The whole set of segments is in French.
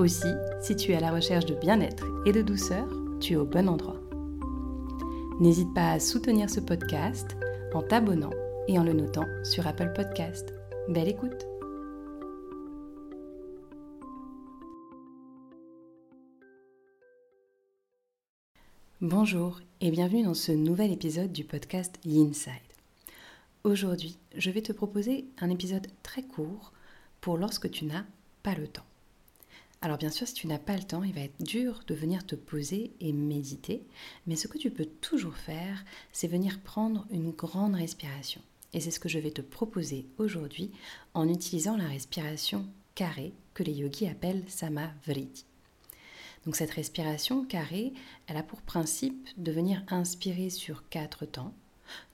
Aussi, si tu es à la recherche de bien-être et de douceur, tu es au bon endroit. N'hésite pas à soutenir ce podcast en t'abonnant et en le notant sur Apple Podcast. Belle écoute Bonjour et bienvenue dans ce nouvel épisode du podcast Inside. Aujourd'hui, je vais te proposer un épisode très court pour lorsque tu n'as pas le temps. Alors bien sûr, si tu n'as pas le temps, il va être dur de venir te poser et méditer, mais ce que tu peux toujours faire, c'est venir prendre une grande respiration. Et c'est ce que je vais te proposer aujourd'hui en utilisant la respiration carrée que les yogis appellent Samavriti. Donc cette respiration carrée, elle a pour principe de venir inspirer sur quatre temps,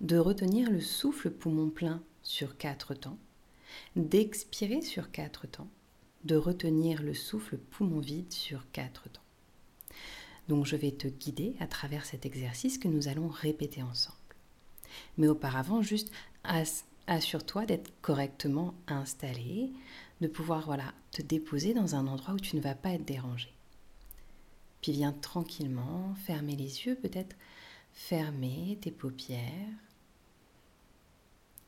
de retenir le souffle poumon plein sur quatre temps, d'expirer sur quatre temps, de retenir le souffle poumon vide sur quatre temps. Donc je vais te guider à travers cet exercice que nous allons répéter ensemble. Mais auparavant, juste assure-toi d'être correctement installé, de pouvoir voilà, te déposer dans un endroit où tu ne vas pas être dérangé. Puis viens tranquillement fermer les yeux, peut-être fermer tes paupières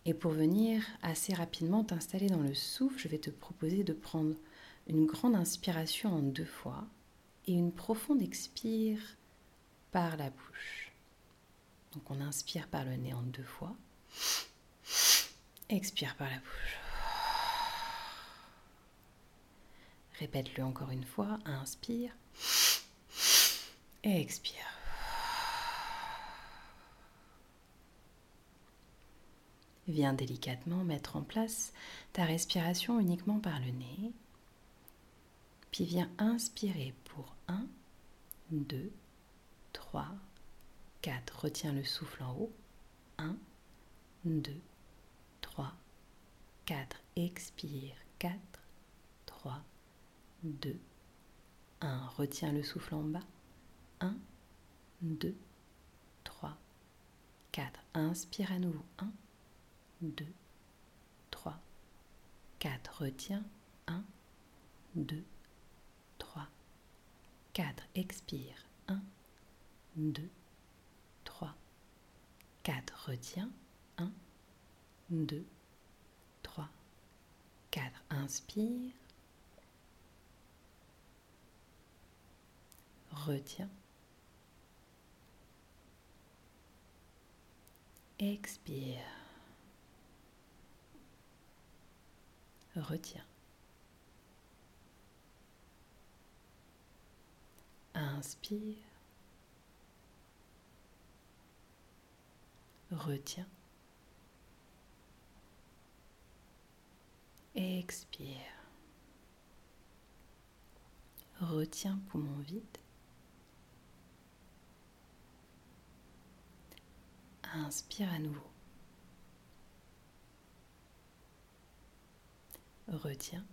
et pour venir assez rapidement t'installer dans le souffle, je vais te proposer de prendre une grande inspiration en deux fois et une profonde expire par la bouche. Donc on inspire par le nez en deux fois. Expire par la bouche. Répète-le encore une fois. Inspire. Et expire. Viens délicatement mettre en place ta respiration uniquement par le nez. Puis viens inspirer pour 1, 2, 3, 4. Retiens le souffle en haut. 1, 2, 3, 4. Expire. 4, 3, 2, 1. Retiens le souffle en bas. 1, 2, 3, 4. Inspire à nouveau. 1, 2, 3, 4. Retiens. 1, 2, 3, 4. Expire. 1, 2, 3, 4. Retiens. 1, 2, 3, 4. Inspire. Retiens. Expire. Retiens. Inspire. Retiens. Expire. Retiens poumon vide. Inspire à nouveau. Retiens.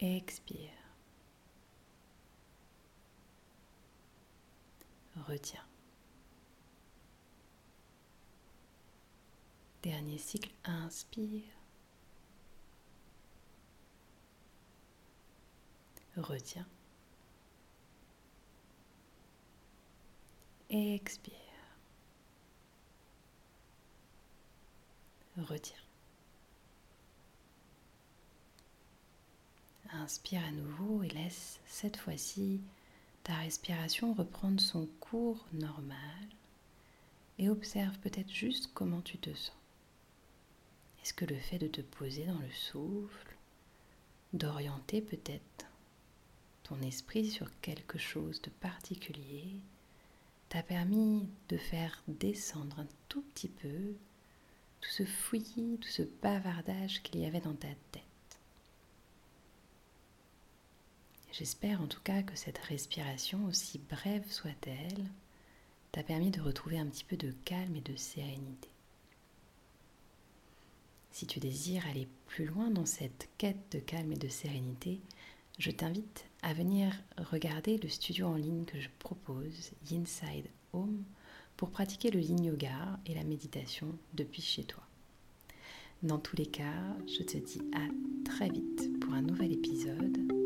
Expire. Retiens. Dernier cycle, inspire. Retiens. Expire. Retiens. Inspire à nouveau et laisse cette fois-ci ta respiration reprendre son cours normal et observe peut-être juste comment tu te sens. Est-ce que le fait de te poser dans le souffle, d'orienter peut-être ton esprit sur quelque chose de particulier, t'a permis de faire descendre un tout petit peu tout ce fouillis, tout ce bavardage qu'il y avait dans ta tête. J'espère en tout cas que cette respiration, aussi brève soit-elle, t'a permis de retrouver un petit peu de calme et de sérénité. Si tu désires aller plus loin dans cette quête de calme et de sérénité, je t'invite à venir regarder le studio en ligne que je propose, Inside Home, pour pratiquer le yin yoga et la méditation depuis chez toi. Dans tous les cas, je te dis à très vite pour un nouvel épisode.